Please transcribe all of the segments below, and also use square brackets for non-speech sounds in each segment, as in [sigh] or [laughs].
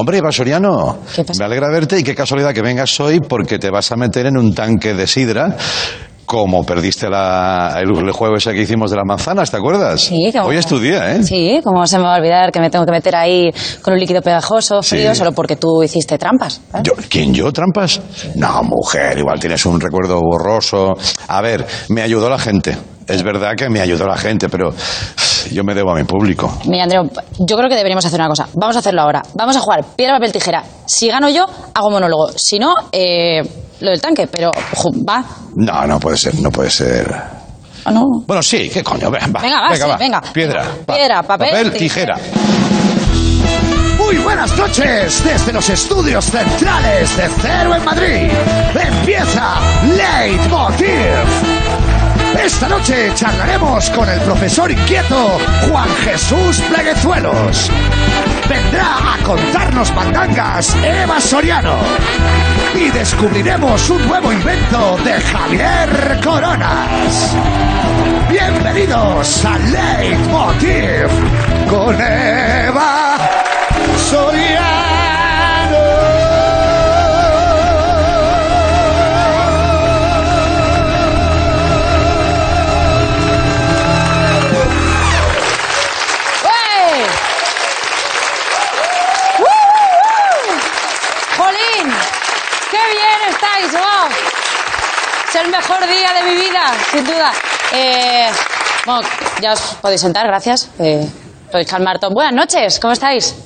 Hombre, Eva Soriano, ¿Qué pasa? me alegra verte y qué casualidad que vengas hoy porque te vas a meter en un tanque de sidra como perdiste la- el, el juego ese que hicimos de las manzanas, ¿te acuerdas? Sí, como- Hoy es tu día, ¿eh? Sí, como se me va a olvidar que me tengo que meter ahí con un líquido pegajoso, Sí. frío, solo porque tú hiciste trampas. ¿eh? Yo- ¿Quién yo? ¿Trampas? No, mujer, igual tienes un recuerdo borroso. A ver, me ayudó la gente. Es verdad que me ayudó la gente, pero yo me debo a mi público. Mira, Andreu, yo creo que deberíamos hacer una cosa. Vamos a hacerlo ahora. Vamos a jugar piedra, papel, tijera. Si gano yo, hago monólogo. Si no, eh, lo del tanque. Pero, va. No, no puede ser, no puede ser. ¿O no? Bueno, sí, ¿qué coño? Venga, va, Venga, va, venga. Piedra. Piedra, papel, tijera. Muy buenas noches desde los estudios centrales de Cero en Madrid. Empieza Leitmotiv. Esta noche charlaremos con el profesor inquieto Juan Jesús Pleguezuelos. Vendrá a contarnos mandangas Eva Soriano. Y descubriremos un nuevo invento de Javier Coronas. Bienvenidos a Leitmotiv con Eva ¡Uey! Es el mejor día de mi vida, sin duda. Eh, bueno, ya os podéis sentar, gracias. Eh, podéis calmar todo. Buenas noches, ¿cómo estáis?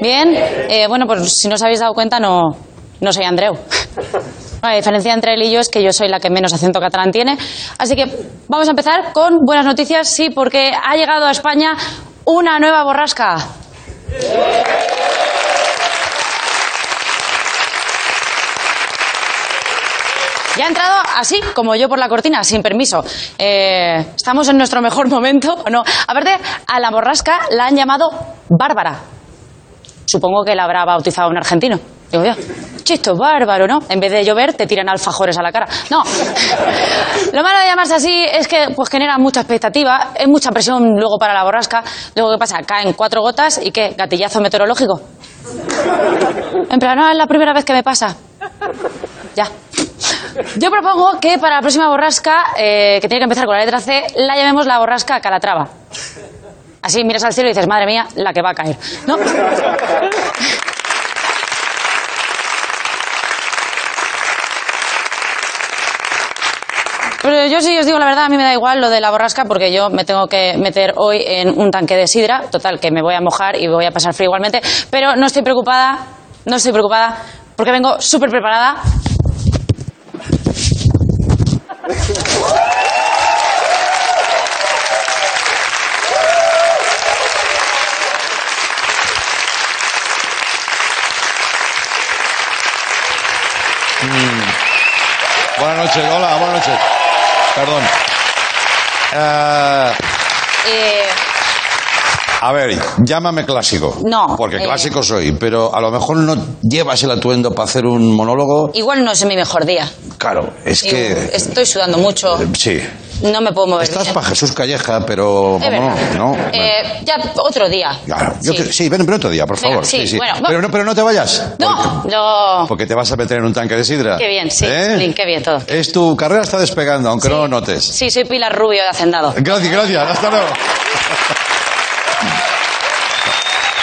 ¿Bien? Eh, bueno, pues si no os habéis dado cuenta, no, no soy Andreu. [laughs] La diferencia entre él y yo es que yo soy la que menos acento catalán tiene. Así que vamos a empezar con buenas noticias, sí, porque ha llegado a España una nueva borrasca. Ya ha entrado así, como yo por la cortina, sin permiso. Eh, estamos en nuestro mejor momento, ¿o no? Aparte, a la borrasca la han llamado Bárbara. Supongo que la habrá bautizado un argentino. Digo yo, chisto, bárbaro, ¿no? En vez de llover, te tiran alfajores a la cara. No. Lo malo de llamarse así es que pues genera mucha expectativa, es mucha presión luego para la borrasca. Luego, ¿qué pasa? Caen cuatro gotas y ¿qué? Gatillazo meteorológico. En plan, no, es la primera vez que me pasa. Ya. Yo propongo que para la próxima borrasca, eh, que tiene que empezar con la letra C, la llamemos la borrasca Calatrava. Así miras al cielo y dices, madre mía, la que va a caer. ¿No? Pero yo sí os digo la verdad, a mí me da igual lo de la borrasca porque yo me tengo que meter hoy en un tanque de sidra, total, que me voy a mojar y voy a pasar frío igualmente, pero no estoy preocupada, no estoy preocupada porque vengo súper preparada. Buenas noches, hola, buenas noches. Perdón. Uh... Eh, a ver, llámame clásico. No, Porque eh. clásico soy, pero a lo mejor no llevas el atuendo para hacer un monólogo. igual no es mi mejor día. Claro, es que. Eh, Estoy sudando mucho, Sí. no me puedo mover. Estás bien. para Jesús Calleja, pero. Es. ¿no? Eh, ya otro día. Claro, yo Sí. que- sí, ven, ven otro día, por Venga, favor. sí, bueno, va- pero, no, pero no te vayas. No, yo... Porque te vas a meter en un tanque de sidra. Qué bien, sí, ¿Eh? Qué bien todo. Es tu carrera está despegando, aunque no lo notes. Sí, soy Pilar Rubio de Hacendado. Gracias, gracias. Hasta luego. [laughs]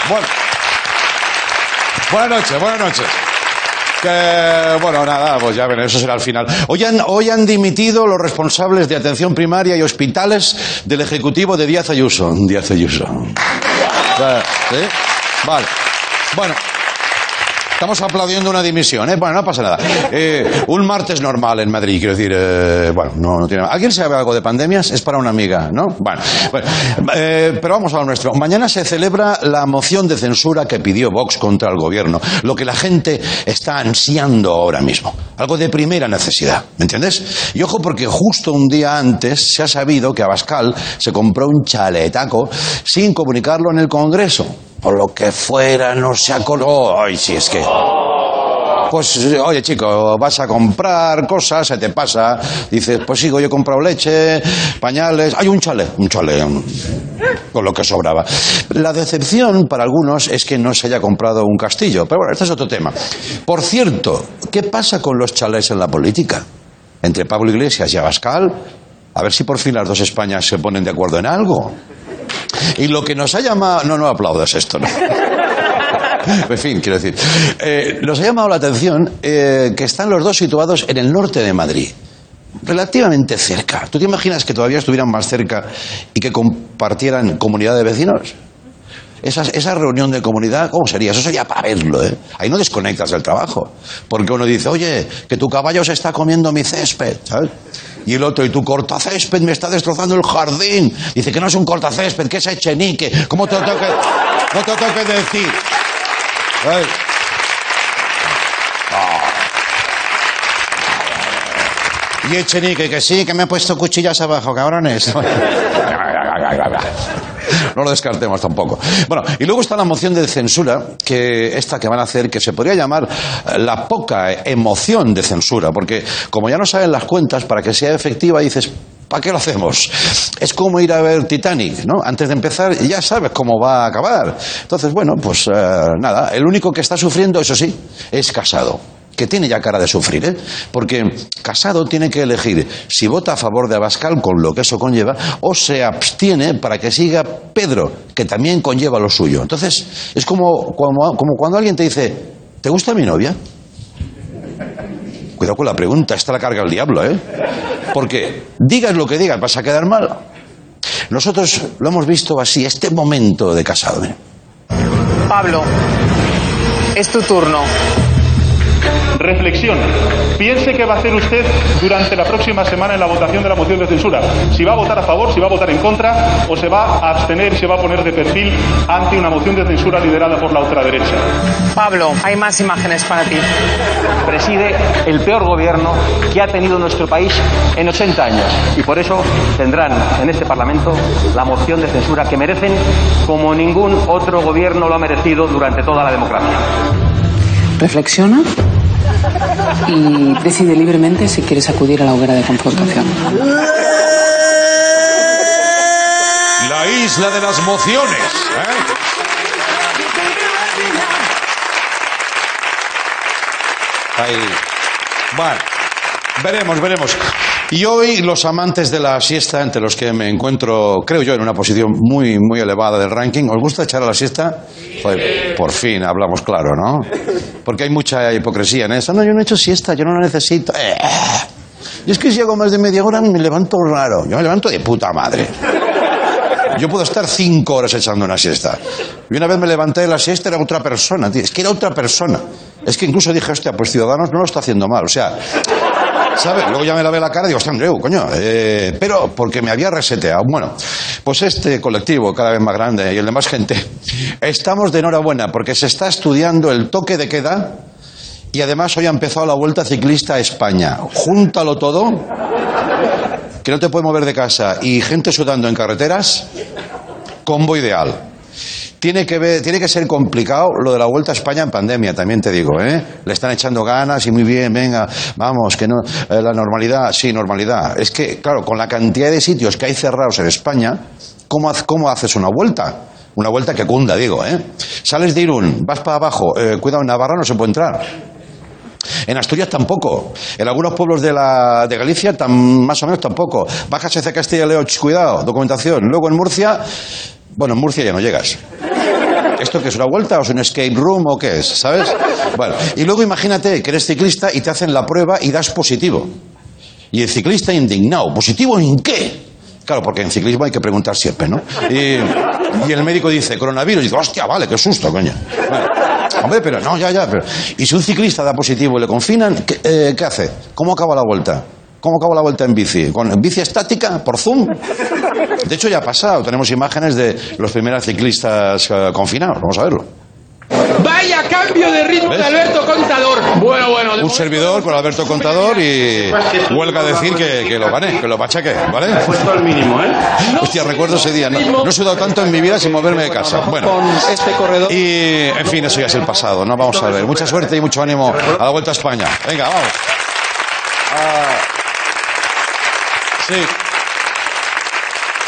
bueno. Buenas noches, buenas noches. Que, bueno, nada, pues ya ven, eso será al final. Hoy han, hoy han dimitido los responsables de atención primaria y hospitales del Ejecutivo de Díaz Ayuso. Díaz Ayuso. ¿sí? Vale. Bueno. Estamos aplaudiendo una dimisión, ¿eh? Bueno, no pasa nada. Eh, un martes normal en Madrid, quiero decir, eh, bueno, no, no tiene... ¿Alguien sabe algo de pandemias? Es para una amiga, ¿no? Bueno, bueno, eh, pero vamos a lo nuestro. Mañana se celebra la moción de censura que pidió Vox contra el gobierno, lo que la gente está ansiando ahora mismo. Algo de primera necesidad, ¿me entiendes? Y ojo porque justo un día antes se ha sabido que Abascal se compró un chaletaco sin comunicarlo en el Congreso. Por lo que fuera, no se acordó. Ay, sí, es que... Pues, oye, chico, vas a comprar cosas, se te pasa. Dices, pues sigo, yo he comprado leche, pañales. Hay un chale, un chale. con lo que sobraba. La decepción para algunos es que no se haya comprado un castillo, pero bueno, este es otro tema. Por cierto, ¿qué pasa con los chalés en la política? Entre Pablo Iglesias y Abascal, a ver si por fin las dos Españas se ponen de acuerdo en algo. Y lo que nos ha llamado... No, no aplaudas esto, ¿no? [laughs] En fin, quiero decir. eh, nos ha llamado la atención eh, que están los dos situados en el norte de Madrid. Relativamente cerca. ¿Tú te imaginas que todavía estuvieran más cerca y que compartieran comunidad de vecinos? Esa, esa reunión de comunidad, ¿cómo sería? Eso sería para verlo, ¿eh? Ahí no desconectas del trabajo. Porque uno dice, oye, que tu caballo se está comiendo mi césped, ¿sabes? Y el otro, y tu cortacésped me está destrozando el jardín. Dice que no es un cortacésped, que es echenique. ¿Cómo te lo tengo que, no te lo decir? ¿Sabes? Y Echenique, que sí, que me ha puesto cuchillas abajo, cabrones. [laughs] No lo descartemos tampoco. Bueno, y luego está la moción de censura, que esta que van a hacer, que se podría llamar eh, la poca emoción de censura, porque como ya no saben las cuentas, para que sea efectiva dices, ¿para qué lo hacemos? Es como ir a ver Titanic, ¿no? Antes de empezar ya sabes cómo va a acabar. Entonces, bueno, pues eh, nada, el único que está sufriendo, eso sí, es casado que tiene ya cara de sufrir, ¿eh? Porque Casado tiene que elegir si vota a favor de Abascal, con lo que eso conlleva, o se abstiene para que siga Pedro, que también conlleva lo suyo. Entonces, es como, como, cuando alguien te dice, ¿te gusta mi novia? Cuidado con la pregunta, esta la carga el diablo, ¿eh? Porque digas lo que digas, vas a quedar mal. Nosotros lo hemos visto así, este momento de Casado. ¿eh? Pablo, es tu turno. Reflexión. Piense qué va a hacer usted durante la próxima semana en la votación de la moción de censura. Si va a votar a favor, si va a votar en contra o se va a abstener y se va a poner de perfil ante una moción de censura liderada por la ultraderecha. Pablo, hay más imágenes para ti. preside el peor gobierno que ha tenido nuestro país en 80 años. Y por eso tendrán en este Parlamento la moción de censura que merecen como ningún otro gobierno lo ha merecido durante toda la democracia. Reflexiona y decide libremente si quieres acudir a la hoguera de confrontación. La isla de las mociones. ¿eh? Ahí. Bueno, veremos, veremos. Y hoy los amantes de la siesta, entre los que me encuentro, creo yo, en una posición muy, muy elevada del ranking, ¿os gusta echar a la siesta? Por fin hablamos claro, ¿no? Porque hay mucha hipocresía en eso. No, yo no he hecho siesta, yo no la necesito. Eh. Y es que si hago más de media hora me levanto raro. Yo me levanto de puta madre. Yo puedo estar cinco horas echando una siesta. Y una vez me levanté de la siesta, era otra persona, tío. Es que era otra persona. Es que incluso dije, hostia, pues Ciudadanos no lo está haciendo mal. O sea, Luego ya me lavé la cara y digo, hostia, Andreu, coño. eh, pero porque me había reseteado. Bueno, pues este colectivo, cada vez más grande y el de más gente, estamos de enhorabuena porque se está estudiando el toque de queda y además hoy ha empezado la Vuelta Ciclista a España. Júntalo todo que no te puedes mover de casa y gente sudando en carreteras, combo ideal. Tiene que, ver- tiene que ser complicado lo de la vuelta a España en pandemia, también te digo, ¿eh? Le están echando ganas y muy bien, venga, vamos, que no, eh, la normalidad, sí, normalidad. Es que, claro, con la cantidad de sitios que hay cerrados en España, ¿cómo, cómo haces una vuelta? Una vuelta que cunda, digo, ¿eh? Sales de Irún, vas para abajo, eh, cuidado, en Navarra no se puede entrar. En Asturias tampoco. En algunos pueblos de, la, de Galicia más o menos tampoco. Bajas hacia Castilla y León, cuidado, documentación. Luego en Murcia, bueno, en Murcia ya no llegas. ¿Esto qué es una vuelta o es un escape room o qué es? ¿Sabes? Bueno, y luego imagínate que eres ciclista y te hacen la prueba y das positivo. Y el ciclista indignado, ¿positivo en qué? Claro, porque en ciclismo hay que preguntar siempre, ¿no? Y, el médico dice, coronavirus, y dice, hostia, vale, qué susto, coño. Hombre, pero no, ya, ya. Pero... Y si un ciclista da positivo y le confinan, ¿qué, eh, ¿qué hace? ¿Cómo acaba la vuelta? ¿Cómo acaba la vuelta en bici? ¿Con bici estática? ¿Por Zoom? De hecho, ya ha pasado. Tenemos imágenes de los primeros ciclistas eh, confinados. Vamos a verlo. Vaya cambio de ritmo ¿Ves? de Alberto Contador. Bueno, bueno. Un servidor con Alberto Contador y huelga decir que, que lo gané, que lo machaqué, ¿vale? Puesto al mínimo, ¿eh? [laughs] Hostia, recuerdo ese día. No, no he sudado tanto en mi vida sin moverme de casa. Bueno, este corredor. y en fin, eso ya es el pasado, ¿no? Vamos a ver. Mucha suerte y mucho ánimo a la vuelta a España. Venga, vamos. Ah. Sí.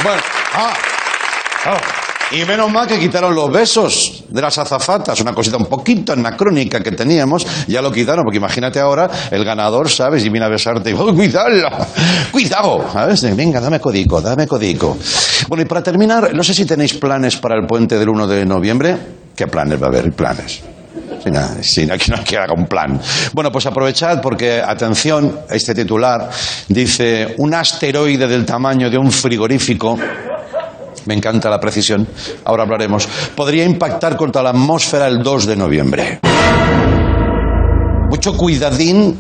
Bueno, ah. Y menos mal que quitaron los besos de las azafatas, una cosita un poquito anacrónica que teníamos, ya lo quitaron, porque imagínate ahora el ganador, ¿sabes? Y viene a besarte y, ¡oh, cuidado! ¡Cuidado! ¿Sabes? Venga, dame codico, dame codico. Bueno, y para terminar, no sé si tenéis planes para el puente del 1 de noviembre. ¿Qué planes va a haber? Planes. Sin sin aquí no que haga un plan. Bueno, pues aprovechad porque, atención, este titular dice, un asteroide del tamaño de un frigorífico me encanta la precisión, ahora hablaremos, podría impactar contra la atmósfera el 2 de noviembre. Mucho cuidadín,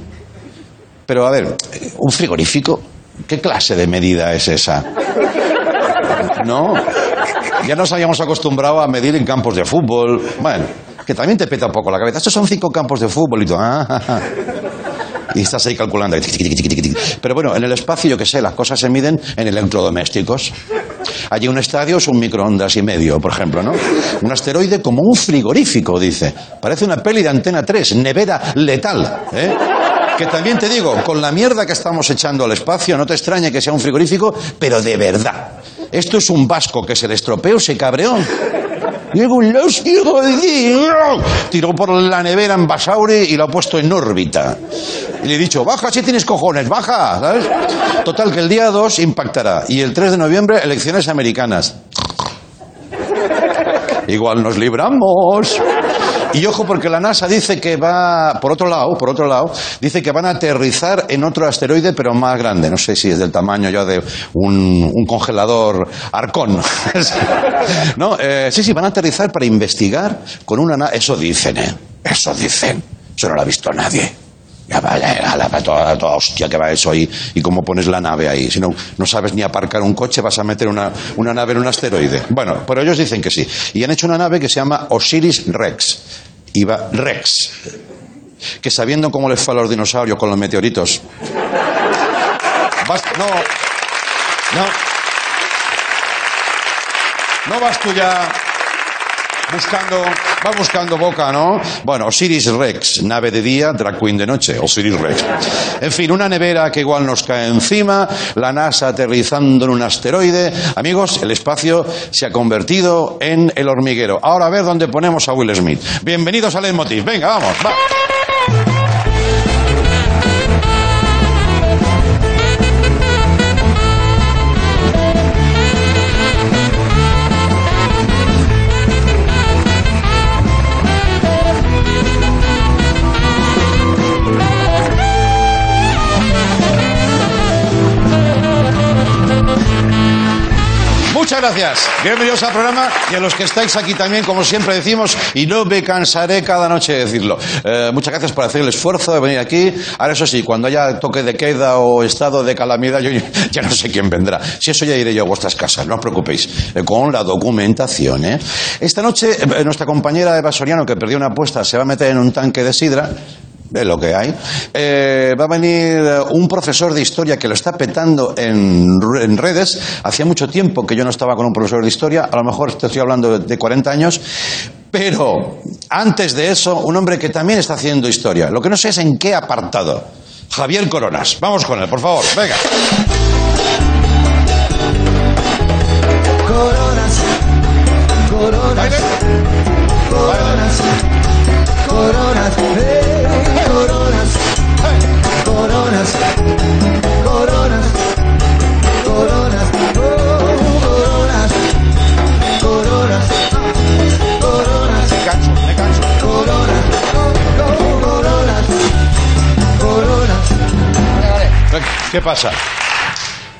pero a ver, un frigorífico, ¿qué clase de medida es esa? ¿No? Ya nos habíamos acostumbrado a medir en campos de fútbol. Bueno, que también te peta un poco la cabeza. Estos son cinco campos de fútbol y tú. ah. Y estás ahí calculando. Pero bueno, en el espacio, yo qué sé, las cosas se miden en electrodomésticos. Allí un estadio es un microondas y medio, por ejemplo, ¿no? Un asteroide como un frigorífico, dice. Parece una peli de Antena 3, nevera letal, ¿eh? Que también te digo, con la mierda que estamos echando al espacio, no te extrañe que sea un frigorífico, pero de verdad. Esto es un vasco que se le estropeó, se cabreó. Llegó un Dios. Tiró por la nevera en Basauri y lo ha puesto en órbita. Y le he dicho, baja si tienes cojones, baja, ¿sabes? Total, que el día 2 impactará. Y el 3 de noviembre, elecciones americanas. Igual nos libramos. Y ojo, porque la NASA dice que va, por otro lado, por otro lado, dice que van a aterrizar en otro asteroide, pero más grande. No sé si es del tamaño ya de un, congelador arcón. [laughs] no, eh, sí, sí, van a aterrizar para investigar con una. Eso dicen, ¿eh? Eso dicen. Eso no lo ha visto nadie. Toda, toda hostia que va eso ahí. ¿Y cómo pones la nave ahí? Si no, no sabes ni aparcar un coche, vas a meter una, nave en un asteroide. Bueno, pero ellos dicen que sí. Y han hecho una nave que se llama Osiris Rex. Va Rex. Que sabiendo cómo les fue a los dinosaurios con los meteoritos. No. No. No vas tú ya buscando, va buscando boca, ¿no? Bueno, Osiris Rex, nave de día, drag queen de noche, Osiris Rex. En fin, una nevera que igual nos cae encima, la NASA aterrizando en un asteroide. Amigos, el espacio se ha convertido en el hormiguero. Ahora a ver dónde ponemos a Will Smith. Bienvenidos al Leitmotiv. Venga, vamos, va. Gracias. Bienvenidos al programa y a los que estáis aquí también, como siempre decimos, y no me cansaré cada noche de decirlo. Eh, muchas gracias por hacer el esfuerzo de venir aquí. Ahora, eso sí, cuando haya toque de queda o estado de calamidad, yo ya [laughs] no sé quién vendrá. Si eso ya iré yo a vuestras casas, no os preocupéis, eh, con la documentación. ¿eh? Esta noche, eh, nuestra compañera Eva Soriano, que perdió una apuesta, se va a meter en un tanque de sidra. Es lo que hay. Eh, va a venir eh, un profesor de historia que lo está petando en, en redes. Hacía mucho tiempo que yo no estaba con un profesor de historia. A lo mejor te estoy hablando de, de 40 años. Pero antes de eso, un hombre que también está haciendo historia. Lo que no sé es en qué apartado. Javier Coronas. Vamos con él, por favor. Venga. Coronas, coronas, coronas, coronas, coronas, coronas, coronas, coronas, oh, coronas, coronas, coronas, Me canso, me canso. coronas, coronas, coronas. ¿Qué pasa?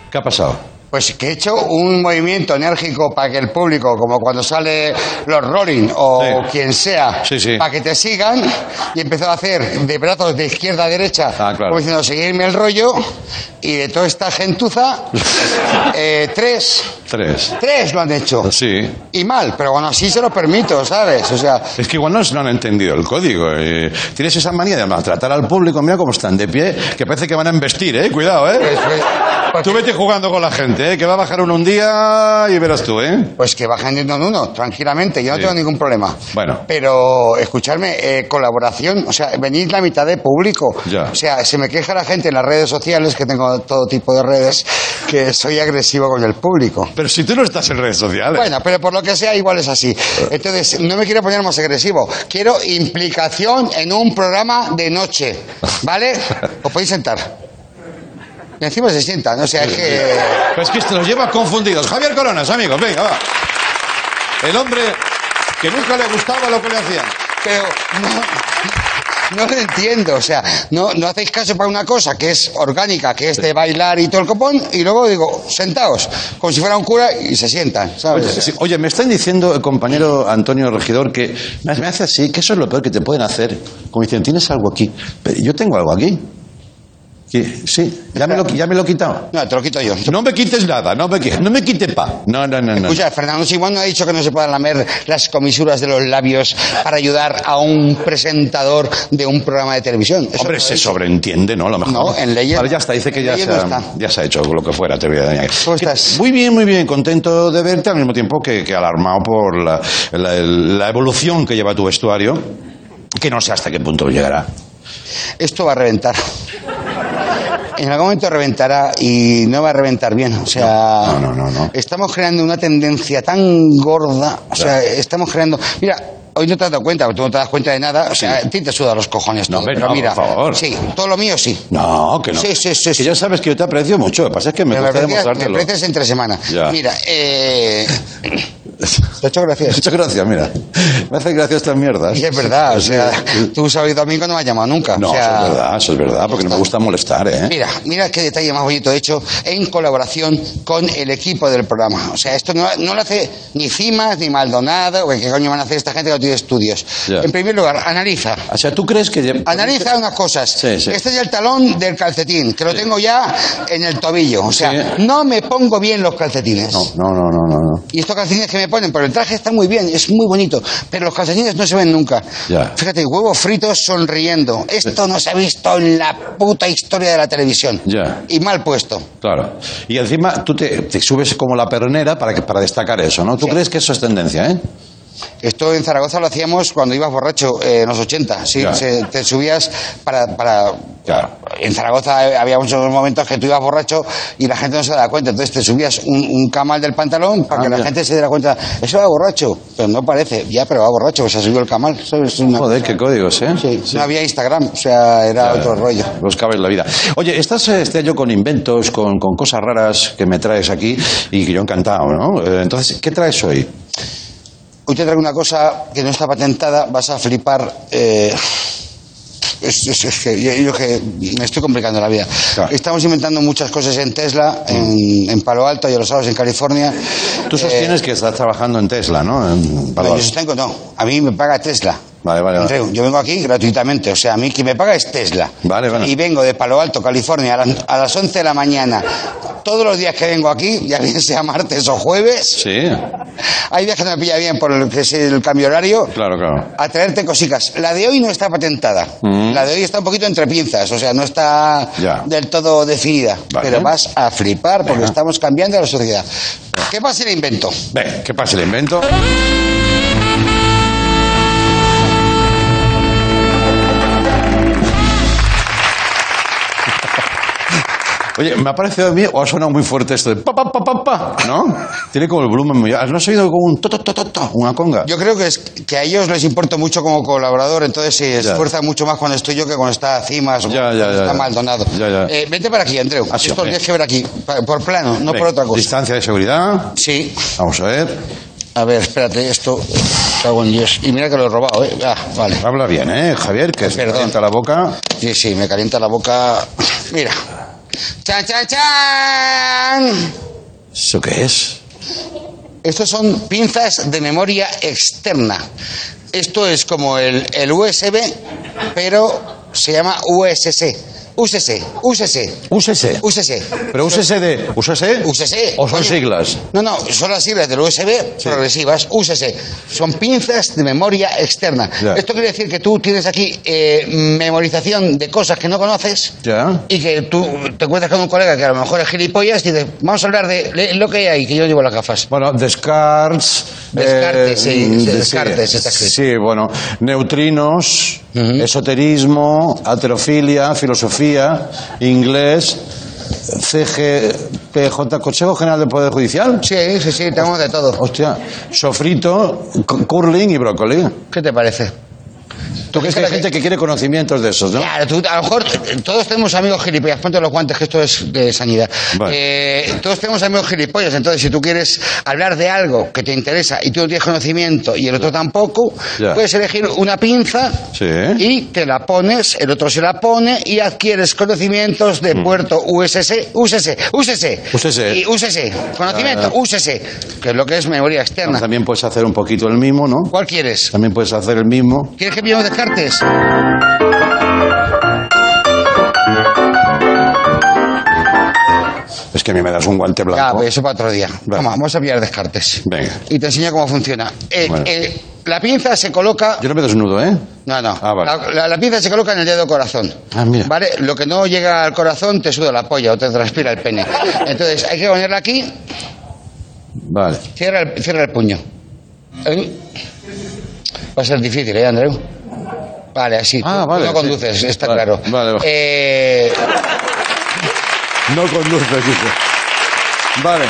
¿Qué ha pasado? Pues que he hecho un movimiento enérgico para que el público, como cuando sale los Rolling o Sí. quien sea, Sí, sí. para que te sigan, y he empezado a hacer de brazos de izquierda a derecha, Ah, claro. como diciendo, seguirme el rollo, y de toda esta gentuza, [laughs] eh, tres, Tres. tres lo han hecho. Sí. Y mal, pero bueno, así se lo permito, ¿sabes? O sea, Es que igual no, no han entendido el código. eh. Tienes esa manía de maltratar al público. Mira cómo están de pie, que parece que van a embestir, ¿eh? Cuidado, ¿eh? pues, pues, Tú vete jugando con la gente, ¿eh? que va a bajar uno un día y verás tú, ¿eh? Pues que bajen de uno en uno, tranquilamente, yo no Sí. tengo ningún problema. Bueno. Pero, escuchadme, eh, colaboración, o sea, venid la mitad de público. Ya. O sea, se me queja la gente en las redes sociales, que tengo todo tipo de redes, que soy agresivo con el público. Pero si tú no estás en redes sociales. Bueno, pero por lo que sea, igual es así. Entonces, no me quiero poner más agresivo. Quiero implicación en un programa de noche. ¿Vale? Os podéis sentar. Y encima se sientan. O sea, es que. Pues que esto los lleva confundidos. Javier Coronas, amigos, venga, va. El hombre que nunca le gustaba lo que le hacían. Pero no, no lo entiendo. O sea, no, no hacéis caso para una cosa que es orgánica, que es de bailar y todo el copón, y luego digo, sentaos, como si fuera un cura y se sientan, ¿sabes? Oye, sí, oye, me están diciendo el compañero Antonio Regidor que me me hace así, que eso es lo peor que te pueden hacer. Como dicen, tienes algo aquí. Pero yo tengo algo aquí. Sí, sí, ya me, lo, ya me lo he quitado. No, te lo quito yo. No me quites nada, no me no me quites pa. No, no, no, no. Escucha, Fernando Simón no ha dicho que no se puedan lamer las comisuras de los labios para ayudar a un presentador de un programa de televisión. Eso Hombre, no lo se sobreentiende, ¿no? A lo mejor. No, en leyes Vale, ya está, dice que En ya leyes se, no ha, está. ya se ha hecho lo que fuera, te voy a añadir. ¿Cómo Que- estás? Muy bien, muy bien, contento de verte, al mismo tiempo que, que alarmado por la, la- la evolución que lleva tu vestuario, que no sé hasta qué punto llegará. Esto va a reventar. En algún momento reventará y no va a reventar bien. O sea, No, no, no, no. estamos creando una tendencia tan gorda. O sea, estamos creando. Mira, hoy no te has dado cuenta, tú no te das cuenta de nada. O sea, a ti te suda los cojones No, todo. hombre, pero no, mira, por favor. sí, todo lo mío sí. No, que no. Sí, sí, sí, Que sí. ya sabes que yo te aprecio mucho, lo que pasa es que me Pero gusta me aprecias- demostrártelo. entre semana. Ya. Mira, eh. [coughs] Te he hecho gracias. [laughs] Muchas gracias, mira. Me hace gracia estas mierdas. Y es verdad, o sea, tú sabes que no me has llamado nunca. No, o sea, eso es verdad, eso es verdad, porque no me gusta molestar, ¿eh? Mira, mira qué detalle más bonito hecho en colaboración con el equipo del programa. O sea, esto no, no lo hace ni Cimas ni Maldonado, o qué coño van a hacer esta gente que no tiene estudios. En primer lugar, analiza. O sea, ¿tú crees que... Analiza unas cosas. Sí, sí. Este es el talón del calcetín, que lo tengo ya en el tobillo. O sea, Sí. no me pongo bien los calcetines. No, no, no, no, no, no. Y estos calcetines que me ponen, pero el traje está muy bien, es muy bonito, pero los calcetines no se ven nunca. Ya. Fíjate, huevos fritos sonriendo. Esto no se ha visto en la puta historia de la televisión. Ya. Y mal puesto. Claro. Y encima tú te, te subes como la pernera para, que, para destacar eso, ¿no? ¿Tú Sí. crees que eso es tendencia, eh? Esto en Zaragoza lo hacíamos cuando ibas borracho, eh, en los 80. Sí. Se- te subías para, para... Claro. En Zaragoza eh, había muchos momentos que tú ibas borracho y la gente no se daba cuenta. Entonces te subías un, un camal del pantalón para Ah, que la gente se diera cuenta. Eso va borracho. Pero no parece. Ya, pero va borracho. Se ha subido el camal. Eso es una Joder, cosa- qué códigos, ¿eh? Sí, no había Instagram. O sea, era otro rollo. Los cabes la vida. Oye, estás eh, este año con inventos, con, con cosas raras que me traes aquí y que yo encantado, ¿no? Entonces, ¿qué traes hoy? Hoy te traigo una cosa que no está patentada, vas a flipar. eh, es, es- es que yo, yo que me estoy complicando la vida. Claro. Estamos inventando muchas cosas en Tesla, en, en Palo Alto, ya lo sabes, en California. Tú Eh, sostienes que estás trabajando en Tesla, ¿no? En Palo no, yo Alto. sostengo, no. A mí me paga Tesla. Vale, vale, vale. Andreu, yo vengo aquí gratuitamente, o sea, a mí quien me paga es Tesla. Vale, vale. Y vengo de Palo Alto, California, a las, a las 11 de la mañana. Todos los días que vengo aquí, ya bien sea martes o jueves, Sí, hay días que no me pilla bien por el que es el cambio horario, claro, claro. a traerte cositas. La de hoy no está patentada. Mm. La de hoy está un poquito entre pinzas, o sea, no está Ya. del todo definida. Vale. Pero vas a flipar porque Venga. estamos cambiando la sociedad. ¿Qué pasa el invento? Ven, ¿qué pasa el invento? Oye, me ha parecido a mí, o ha sonado muy fuerte esto de pa, pa, pa, pa, pa, ¿no? Tiene como el volumen muy... ¿No has oído como un to, to, to, to, to, una conga? Yo creo que, es, que a ellos les importa mucho como colaborador, entonces se esfuerzan mucho más cuando estoy yo que cuando está Cimas o Ya, cuando ya, ya, está. Maldonado. Ya, ya. Eh, vente para aquí, Andreu. Ah, sí, Esto lo tienes que ver aquí, por plano, no Ven, por otra cosa. Distancia de seguridad. Sí. Vamos a ver. A ver, espérate, esto... En Dios. Y mira que lo he robado, ¿eh? Ah, vale. Habla bien, ¿eh, Javier? Que se Perdón. calienta la boca. Sí, sí, me calienta la boca. Mira. ¡Chan, chan, chan! ¿Eso qué es? Estos son pinzas de memoria externa. Esto es como el, el USB, pero se llama USC. Úsese, úsese, Úsese. úsese. Pero úsese de. ¿Úsese? Úsese. ¿O son Coño. siglas? No, no, son las siglas del USB progresivas. Úsese. Son pinzas de memoria externa. Ya. Esto quiere decir que tú tienes aquí eh, memorización de cosas que no conoces Ya. y que tú te encuentras con un colega que a lo mejor es gilipollas y dices, vamos a hablar de lo que hay ahí, que yo llevo las gafas. Bueno, Descartes. Descartes, sí, mm, de- Descartes está escrito. Sí, bueno. Neutrinos, esoterismo, alterofilia, filosofía, inglés, CGPJ, Consejo General del Poder Judicial. Sí, sí, sí, tenemos de todo. Hostia, sofrito, cu- curling y brócoli. ¿Qué te parece? ¿Tú crees que hay gente que quiere conocimientos de esos, no? Claro, tú- a lo mejor todos tenemos amigos gilipollas. Ponte los guantes, que esto es de sanidad. Vale. Eh, todos tenemos amigos gilipollas. Entonces, si tú quieres hablar de algo que te interesa y tú no tienes conocimiento y el otro tampoco, Ya. puedes elegir una pinza Sí. y te la pones, el otro se la pone y adquieres conocimientos de puerto USS, USS, USS. USS. Y USS. Conocimiento, ya. USS. Que es lo que es memoria externa. También puedes hacer un poquito el mismo, ¿no? ¿Cuál quieres? También puedes hacer el mismo. ¿Quieres que pillemos Descartes? Es que a mí me das un guante blanco. pues eso para otro día. Vale. Toma, vamos a pillar Descartes. Venga. Y te enseño cómo funciona. Eh, Bueno. eh, la pinza se coloca... Yo no me desnudo, ¿eh? No, no. Ah, vale. la, la- la pinza se coloca en el dedo corazón. Ah, mira. ¿Vale? Lo que no llega al corazón te suda la polla o te transpira el pene. Entonces, hay que ponerla aquí. Vale. Cierra el, cierra el puño. Eh, Va a ser difícil, ¿eh, Andreu? Vale, así. Ah, Tú- vale, tú no sí. conduces, está Vale, claro. vale, vale. Eh, No conduzco, dice. Vale.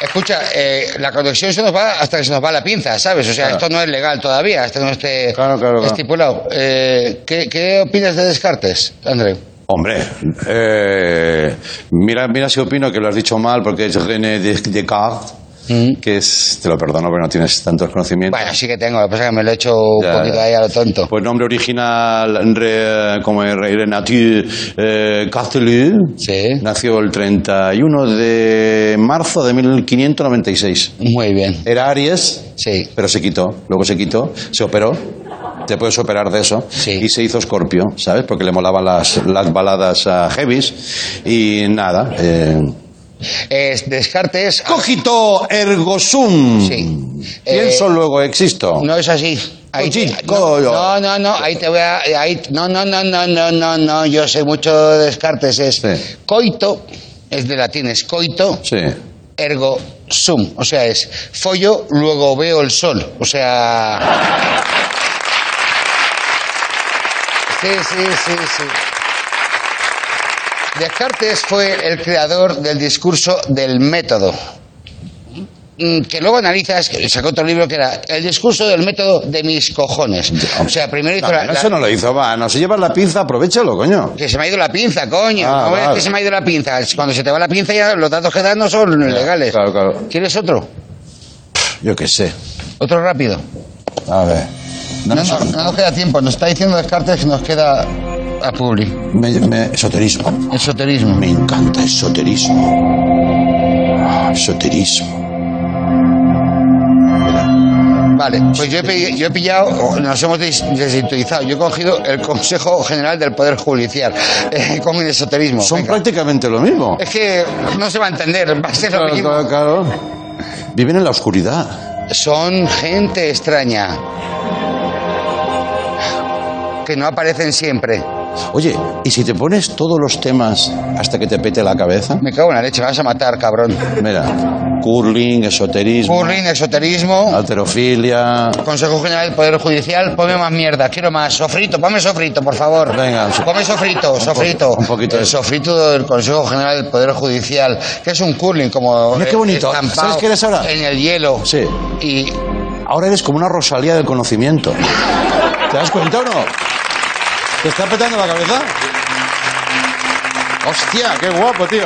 Escucha, eh, la conexión se nos va hasta que se nos va la pinza, ¿sabes? O sea, Claro. esto no es legal todavía, hasta que no esté Claro, claro, claro. estipulado. Eh, ¿qué, qué opinas de Descartes, André? Hombre, eh, mira, mira si opino que lo has dicho mal porque es René Des- Descartes, que es, te lo perdono, pero no tienes tantos conocimientos. Bueno, sí que tengo, lo que pasa es que me lo he hecho un poquito ahí a lo tonto. Pues nombre original, re- como es Renatiu eh, Sí. nació el 31 de marzo de 1596. Muy bien. Era Aries, Sí. pero se quitó, luego se quitó, se operó, te puedes operar de eso, Sí. y se hizo Scorpio, ¿sabes? Porque le molaban las, las baladas a heavies, y nada. Eh, Es Descartes. Cogito ergo sum. Sí. Pienso Eh, luego existo. No es así. Ahí, no, no, no, no, ahí te voy a. Ahí, no, no, no, no, no, no, no, yo sé mucho de Descartes. Es Sí. coito, es de latín, es coito, Sí. ergo sum. O sea, es follo, luego veo el sol. O sea. [laughs] Sí, sí, sí, sí. Descartes fue el creador del discurso del método. Mm, Que luego analizas, sacó otro libro que era El discurso del método de mis cojones. O sea, primero hizo No, la, no, la- eso no lo hizo, va. No, si llevas la pinza, aprovechalo, coño. que se me ha ido la pinza, coño. Ah, ves vale. que se me ha ido la pinza. Cuando se te va la pinza ya los datos que dan no son legales. Claro, claro. ¿Quieres otro? Yo qué sé. Otro rápido. A ver. No, no, no nos queda tiempo. Nos está diciendo Descartes que nos queda a Publi. Me- me- esoterismo. Esoterismo. Me encanta esoterismo. Ah, Esoterismo. Vale, pues yo he, pi- yo he pillado, nos hemos des- desintuizado. Yo he cogido el Consejo General del Poder Judicial eh, con el esoterismo. Son Venga. prácticamente lo mismo. Es que no se va a entender, va a ser lo mismo. claro, claro. Viven en la oscuridad. Son gente extraña. Que no aparecen siempre. Oye, ¿y si te pones todos los temas hasta que te pete la cabeza? Me cago en la leche, me vas a matar, cabrón. Mira, curling, esoterismo, Curling, esoterismo, alterofilia. Consejo General del Poder Judicial, ponme más mierda, quiero más. Sofrito, ponme sofrito, por favor. Venga, Ponme sofrito, sofrito. un poquito El sofrito del Consejo General del Poder Judicial, que es un curling como. Mira qué eh, bonito. ¿Sabes qué eres ahora? En el hielo. Sí. Y Ahora eres como una Rosalía del conocimiento. ¿Te das cuenta o no? ¿Te está petando la cabeza? ¡Hostia, qué guapo, tío!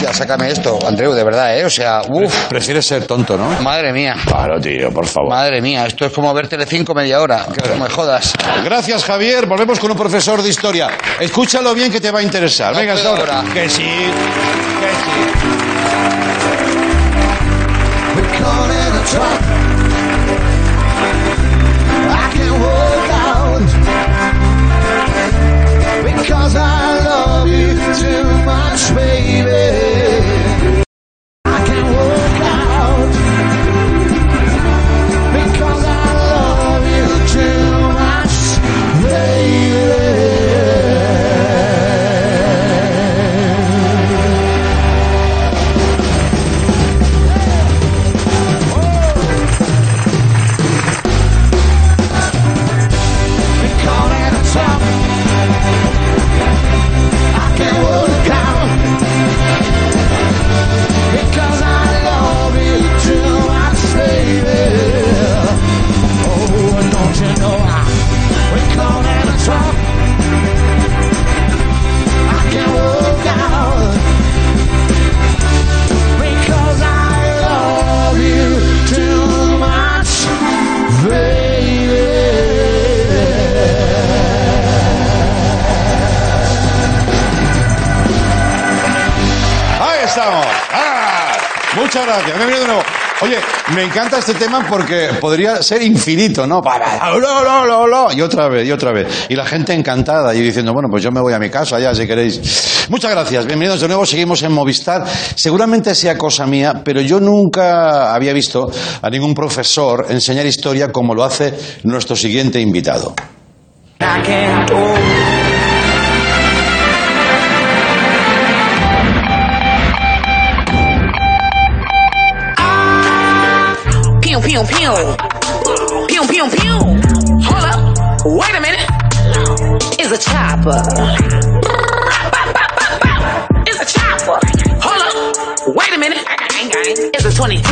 ya, sácame esto, Andreu, de verdad, ¿eh? O sea, uff, Prefieres ser tonto, ¿no? madre mía. Claro, tío, por favor. Madre mía, esto es como ver Telecinco media hora. No me jodas. Gracias, Javier. Volvemos con un profesor de historia. Escúchalo bien que te va a interesar. No Venga, hasta ahora. Que sí, que sí. Cause I love you too much, baby. Muchas gracias. Bienvenido de nuevo. Oye, me encanta este tema porque podría ser infinito, ¿no? Pa, pa, lo, lo, lo, lo, Y otra vez, y otra vez. Y la gente encantada y diciendo, bueno, pues yo me voy a mi casa ya, si queréis. Muchas gracias. Bienvenidos de nuevo. Seguimos en Movistar. Seguramente sea cosa mía, pero yo nunca había visto a ningún profesor enseñar historia como lo hace nuestro siguiente invitado. Pew pew. Pew pew pew. Hold up. Wait a minute. It's a chopper. It's a chopper. Hold up. Wait a minute. It's a 22.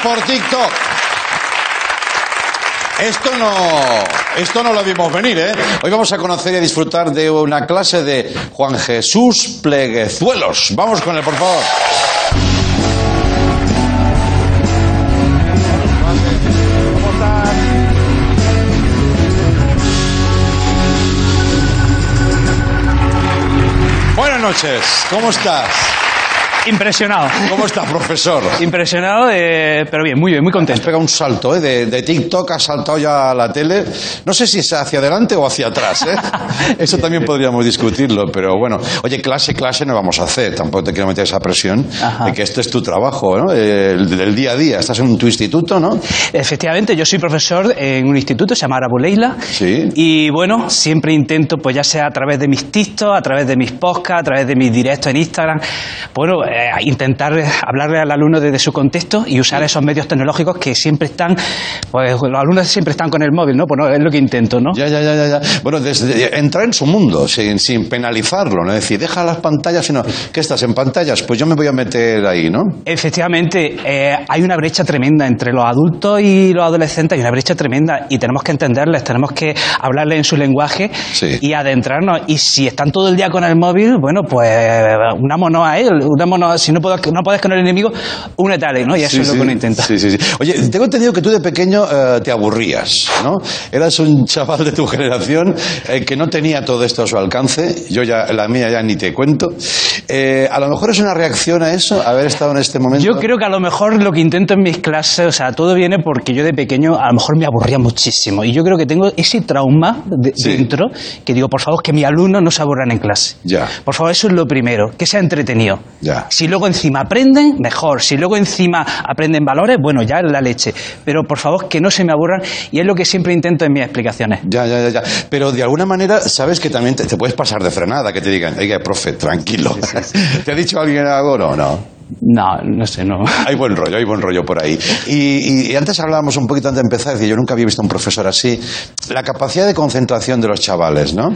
Por TikTok. Esto no, esto no lo vimos venir, ¿eh? Hoy vamos a conocer y a disfrutar de una clase de Juan Jesús Pleguezuelos. Vamos con él, por favor. Buenas noches, ¿cómo estás? Impresionado. ¿Cómo estás, profesor? Impresionado, eh, pero bien, muy bien, muy Has contento. pegado un salto, ¿eh? De, de TikTok has saltado ya a la tele. No sé si es hacia adelante o hacia atrás, ¿eh? [laughs] Eso también podríamos discutirlo, pero bueno. Oye, clase, clase no vamos a hacer. Tampoco te quiero meter esa presión Ajá. de que este es tu trabajo, ¿no? El del día a día. Estás en tu instituto, ¿no? Efectivamente, yo soy profesor en un instituto, se llama Arabuleila. Sí. Y bueno, siempre intento, pues ya sea a través de mis TikTok, a través de mis podcasts, a través de mis directos en Instagram, bueno, eh, intentar hablarle al alumno desde su contexto y usar esos medios tecnológicos que siempre están, pues los alumnos siempre están con el móvil, ¿no? Pues no, es lo que intento, ¿no? Ya, ya, ya, ya. Bueno, desde, entrar en su mundo sin, sin penalizarlo, ¿no? Es decir, deja las pantallas, sino, ¿qué estás en pantallas? Pues yo me voy a meter ahí, ¿no? Efectivamente, eh, hay una brecha tremenda entre los adultos y los adolescentes, hay una brecha tremenda y tenemos que entenderles, tenemos que hablarles en su lenguaje Sí. y adentrarnos. Y si están todo el día con el móvil, bueno, pues unámonos a él, unámonos, si no puedes, no puedes con el enemigo, únete ¿no? Y eso Sí, es lo que uno intenta. Sí, sí, sí. Oye, tengo entendido que tú de pequeño eh, te aburrías, ¿no? Eras un chaval de tu [laughs] generación eh, que no tenía todo esto a su alcance. Yo ya, la mía ya ni te cuento. Eh, a lo mejor es una reacción a eso, haber estado en este momento. Yo creo que a lo mejor lo que intento en mis clases, o sea, todo viene porque yo de pequeño a lo mejor me aburría muchísimo. Y yo creo que tengo ese trauma de- Sí. dentro que digo, por favor, que mis alumnos no se aburran en clase. Ya. Por favor, eso es lo primero, que sea entretenido. Ya. Si luego encima aprenden, mejor. Si luego encima aprenden valores, bueno, ya es la leche. Pero por favor, que no se me aburran. Y es lo que siempre intento en mis explicaciones. Ya, ya, ya, ya. Pero de alguna manera, sabes que también te, te puedes pasar de frenada, que te digan, oiga, profe, tranquilo. [laughs] ¿Te ha dicho alguien algo? No, no. No, no sé, no. [laughs] Hay buen rollo, hay buen rollo por ahí. Y, y- y antes hablábamos un poquito antes de empezar, yo nunca había visto a un profesor así. La capacidad de concentración de los chavales, ¿no?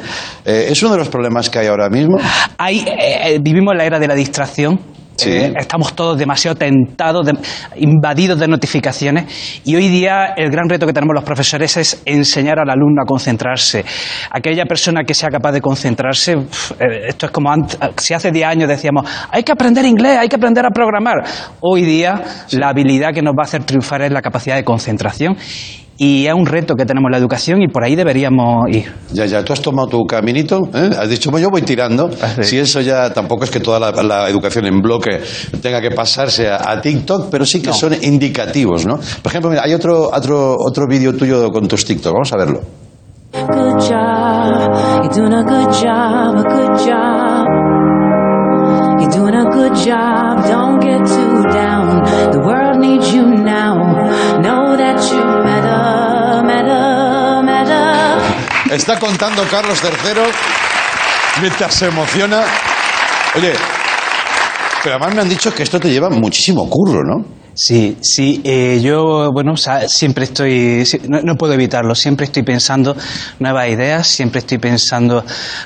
Eh, es uno de los problemas que hay ahora mismo. Hay, eh, eh, vivimos la era de la distracción. Sí. Eh, estamos todos demasiado tentados, de- invadidos de notificaciones y hoy día el gran reto que tenemos los profesores es enseñar al alumno a concentrarse. Aquella persona que sea capaz de concentrarse, eh, esto es como ant- si hace 10 años decíamos, hay que aprender inglés, hay que aprender a programar. Hoy día la habilidad que nos va a hacer triunfar es la capacidad de concentración y es un reto que tenemos en la educación y por ahí deberíamos ir. Ya, ya, tú has tomado tu caminito, ¿eh? has dicho, bueno, yo voy tirando. Ah, sí. Si eso ya tampoco es que toda la, la educación en bloque tenga que pasarse a, a TikTok, pero sí que son indicativos, ¿no? Por ejemplo, mira, hay otro, otro, otro vídeo tuyo con tus TikTok, vamos a verlo. Good job. You're doing a good job, a good job. You're doing a good job. Don't get too down. The world needs you now. Know that you Está contando Carlos III mientras se emociona. Oye, pero además me han dicho que esto te lleva muchísimo curro, ¿no? Sí, sí, eh, yo, bueno, siempre estoy, no, puedo evitarlo, siempre estoy pensando nuevas ideas, siempre estoy pensando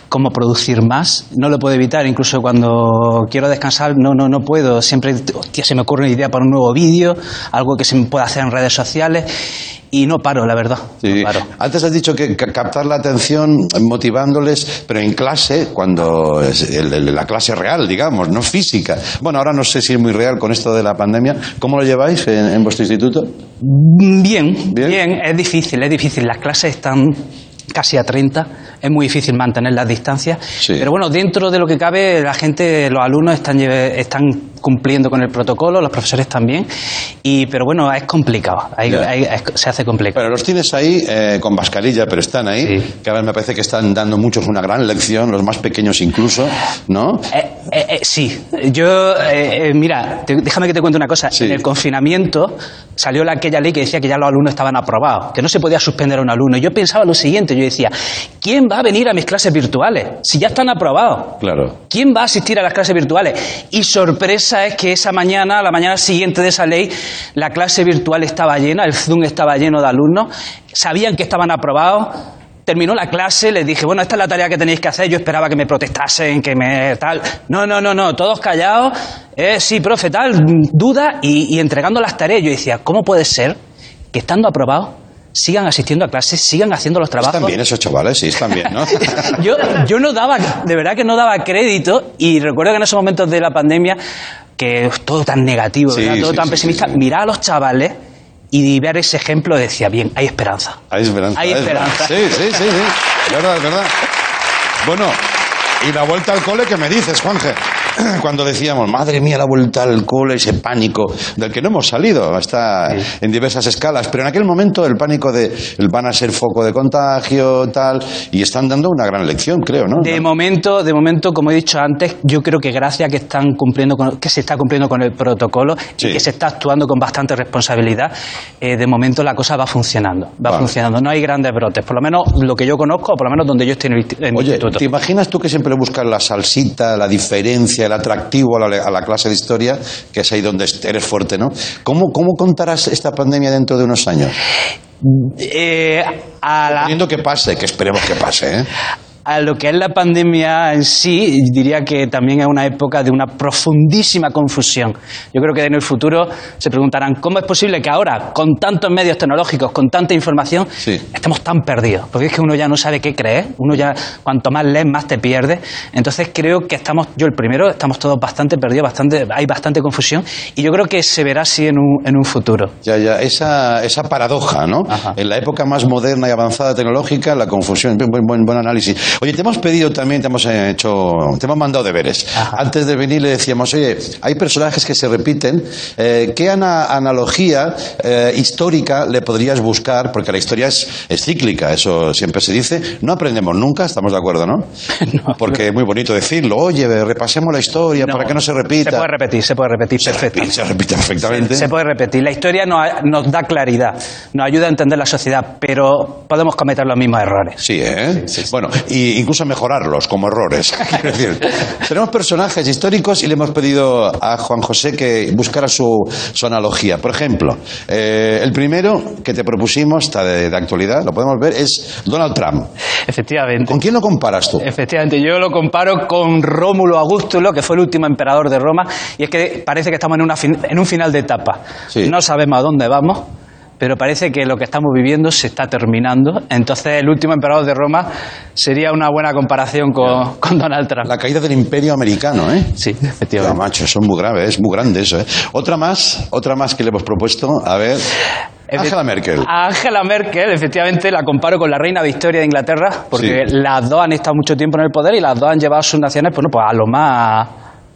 cómo producir más, no lo puedo evitar, incluso cuando quiero descansar, no, no, no puedo, siempre, se me ocurre una idea para un nuevo vídeo, algo que se me pueda hacer en redes sociales, y no paro, la verdad. Sí. Antes has dicho que ca- captar la atención motivándoles, pero en clase, cuando es la clase real, digamos, no física. Bueno, ahora no sé si es muy real con esto de la pandemia. ¿Cómo lo lleváis en, en vuestro instituto? Bien, bien, es difícil, es difícil. Las clases están casi a 30, es muy difícil mantener las distancias. Pero bueno, dentro de lo que cabe, la gente, los alumnos están, están cumpliendo con el protocolo, los profesores también. Y, pero bueno, es complicado, hay- Ya. hay- es- se hace complicado. Pero los tienes ahí eh, con mascarilla, pero están ahí. Que a ver, me parece que están dando muchos una gran lección, los más pequeños incluso, ¿no? Eh, eh, eh, sí, yo, mira, te- déjame que te cuente una cosa. En el confinamiento salió la, aquella ley que decía que ya los alumnos estaban aprobados, que no se podía suspender a un alumno. Yo pensaba lo siguiente, yo decía, ¿quién va a venir a mis clases virtuales si ya están aprobados? Claro. ¿Quién va a asistir a las clases virtuales? Y sorpresa es que esa mañana, la mañana siguiente de esa ley, la clase virtual estaba llena, el Zoom estaba lleno de alumnos, sabían que estaban aprobados. Terminó la clase, les dije, bueno, esta es la tarea que tenéis que hacer. Yo esperaba que me protestasen, que me tal. No, no, no, no, todos callados. Eh, sí, profe, tal, duda y, y entregando las tareas. Yo decía, ¿cómo puede ser que estando aprobados sigan asistiendo a clases, sigan haciendo los trabajos? Están bien esos chavales, sí, están bien, ¿no? [laughs] yo, yo no daba, de verdad que no daba crédito y recuerdo que en esos momentos de la pandemia, que todo tan negativo, todo sí, tan sí, pesimista, mirar a los chavales y ver ese ejemplo decía, bien, hay esperanza. Hay esperanza. Hay es esperanza. Sí, sí, sí, sí. Es verdad, es verdad. Bueno, y la vuelta al cole, ¿qué me dices, Juanje? [clears throat] Cuando decíamos, madre mía, la vuelta al cole, ese pánico del que no hemos salido, está en diversas escalas, pero en aquel momento el pánico de el van a ser foco de contagio, tal, y están dando una gran lección, creo, ¿no? De momento, de momento, como he dicho antes, yo creo que gracias a que están cumpliendo con, que se está cumpliendo con el protocolo y que se está actuando con bastante responsabilidad, eh, de momento la cosa va funcionando, va funcionando. No hay grandes brotes, por lo menos lo que yo conozco, o por lo menos donde yo estoy en el, en el Oye, instituto. ¿te imaginas tú que siempre buscas la salsita, la diferencia, el atractivo a la, a la clase de historia, que es ahí donde eres fuerte, ¿no? ¿Cómo, cómo contarás esta pandemia dentro de unos años? Eh, a la- Suponiendo que pase, que esperemos que pase, ¿eh? A lo que es la pandemia en sí, diría que también es una época de una profundísima confusión. Yo creo que en el futuro se preguntarán cómo es posible que ahora, con tantos medios tecnológicos, con tanta información, estemos tan perdidos. Porque es que uno ya no sabe qué creer, uno ya, cuanto más lees, más te pierdes. Entonces creo que estamos, yo el primero, estamos todos bastante perdidos, bastante, hay bastante confusión, y yo creo que se verá así en un, en un futuro. Ya, ya, esa, esa paradoja, ¿no? En la época más moderna y avanzada tecnológica, la confusión. Buen, buen, buen análisis. Oye, te hemos pedido también, te hemos eh, hecho, te hemos mandado deberes. Antes de venir le decíamos, oye, hay personajes que se repiten. eh, ¿Qué ana- analogía eh, histórica le podrías buscar? Porque la historia es, es cíclica, eso siempre se dice. No aprendemos nunca, estamos de acuerdo, ¿no? [laughs] Porque es muy bonito decirlo. Oye, repasemos la historia para que no se repita. Se puede repetir, se puede repetir perfectamente. Se repite perfectamente. Se puede repetir. La historia nos, nos da claridad, nos ayuda a entender la sociedad, pero podemos cometer los mismos errores. Sí, ¿eh? Bueno, y incluso mejorarlos como errores. [laughs] Quiero decir, tenemos personajes históricos y le hemos pedido a Juan José que buscara su, su analogía. Por ejemplo, eh, el primero que te propusimos, está de, de actualidad, lo podemos ver, es Donald Trump. Efectivamente. ¿Con quién lo comparas tú? Efectivamente, yo lo comparo con Rómulo Augustulo, que fue el último emperador de Roma, y es que parece que estamos en, una fin- en un final de etapa. No sabemos a dónde vamos, pero parece que lo que estamos viviendo se está terminando. Entonces, el último emperador de Roma sería una buena comparación con, con Donald Trump. La caída del imperio americano, ¿eh? Sí, efectivamente. Ya, macho, es muy grave, es muy grande eso, ¿eh? Otra más, otra más que le hemos propuesto, a ver... Angela Merkel. A Angela Merkel, efectivamente, la comparo con la reina Victoria de Inglaterra, porque Sí. las dos han estado mucho tiempo en el poder y las dos han llevado a sus naciones bueno, pues a lo más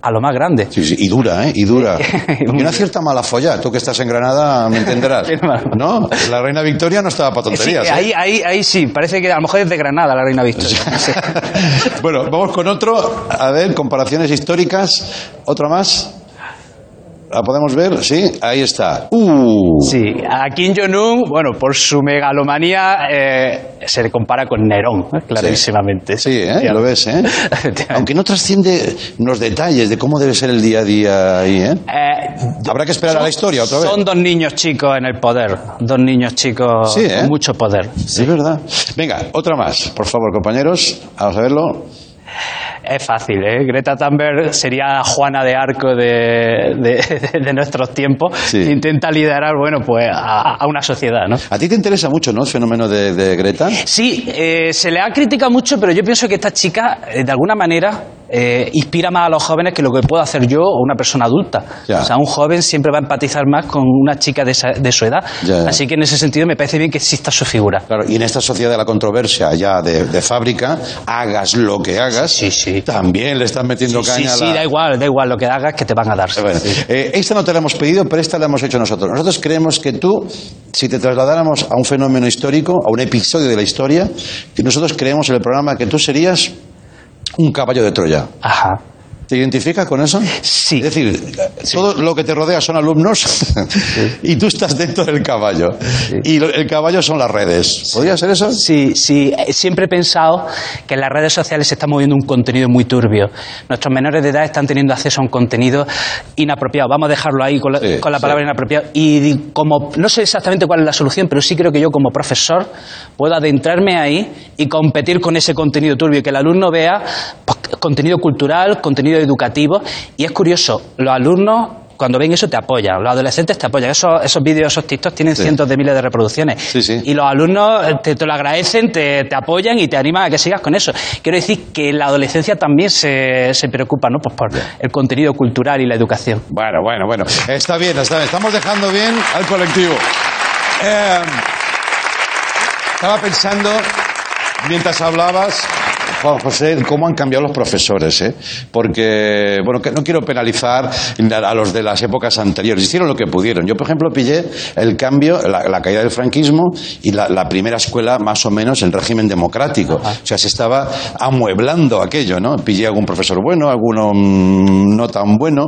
a lo más grande. Sí, sí, y dura, ¿eh? Y dura. [laughs] Y una cierta mala folla. Tú que estás en Granada me entenderás. [laughs] ¿No? La reina Victoria no estaba para Sí, tonterías. ¿eh? ahí, ahí, ahí sí, parece que a lo mejor es de Granada la reina Victoria. [laughs] Sí. Bueno, vamos con otro. A ver, comparaciones históricas. Otra más. ¿La podemos ver? Sí, ahí está. Uh. Sí, a Kim Jong-un, bueno, por su megalomanía, eh, se le compara con Nerón, eh, clarísimamente. Sí, ¿eh? Lo ves, ¿eh? Aunque no trasciende los detalles de cómo debe ser el día a día ahí, ¿eh? Habrá que esperar a la historia otra vez. Son dos niños chicos en el poder, dos niños chicos Sí, ¿eh? con mucho poder. Es verdad. Venga, otra más, por favor, compañeros. Vamos a verlo. Es fácil, ¿eh? Greta Thunberg sería Juana de Arco de, de- [laughs] de nuestros tiempos. Sí. Intenta liderar, bueno, pues a, a una sociedad, ¿no? A ti te interesa mucho, ¿no? El fenómeno de, de Greta. Sí, eh, se le ha criticado mucho, pero yo pienso que esta chica, eh, de alguna manera, eh, inspira más a los jóvenes que lo que puedo hacer yo o una persona adulta. Ya. O sea, un joven siempre va a empatizar más con una chica de, esa- de su edad. Ya, ya. Así que en ese sentido me parece bien que exista su figura. Claro, y en esta sociedad de la controversia ya de, de fábrica, hagas lo que hagas, Sí, sí. también le están metiendo Sí, sí, caña a sí, la- da igual, da igual lo que hagas que te van a dar. Bueno, eh, esta no te la hemos pedido, pero esta la hemos hecho nosotros. Nosotros creemos que tú, si te trasladáramos a un fenómeno histórico, a un episodio de la historia, que nosotros creemos en el programa que tú serías un caballo de Troya. Ajá. ¿Te identificas con eso? Sí. Es decir, todo lo que te rodea son alumnos [laughs] y tú estás dentro del caballo. Y el caballo son las redes. ¿Podría ser eso? Sí, sí, eh, siempre he pensado que en las redes sociales se está moviendo un contenido muy turbio. Nuestros menores de edad están teniendo acceso a un contenido inapropiado. Vamos a dejarlo ahí con la, con la palabra inapropiado. Y como no sé exactamente cuál es la solución, pero sí creo que yo como profesor puedo adentrarme ahí y competir con ese contenido turbio, que el alumno vea pues, contenido cultural, contenido educativo. Y es curioso, los alumnos cuando ven eso te apoyan, los adolescentes te apoyan. Esos, esos vídeos, esos TikToks tienen Sí. cientos de miles de reproducciones. Sí, sí. Y los alumnos eh, te, te lo agradecen, te, te apoyan y te animan a que sigas con eso. Quiero decir que la adolescencia también se, se preocupa ¿no? pues por el contenido cultural y la educación. Bueno, bueno, bueno. Está bien, está bien. Estamos dejando bien al colectivo. Eh, estaba pensando, mientras hablabas, Juan José, cómo han cambiado los profesores, ¿eh? Porque, bueno, que no quiero penalizar a los de las épocas anteriores. Hicieron lo que pudieron. Yo, por ejemplo, pillé el cambio, la, la caída del franquismo y la, la primera escuela más o menos en régimen democrático. O sea, se estaba amueblando aquello, ¿no? Pillé algún profesor bueno, alguno mm, no tan bueno.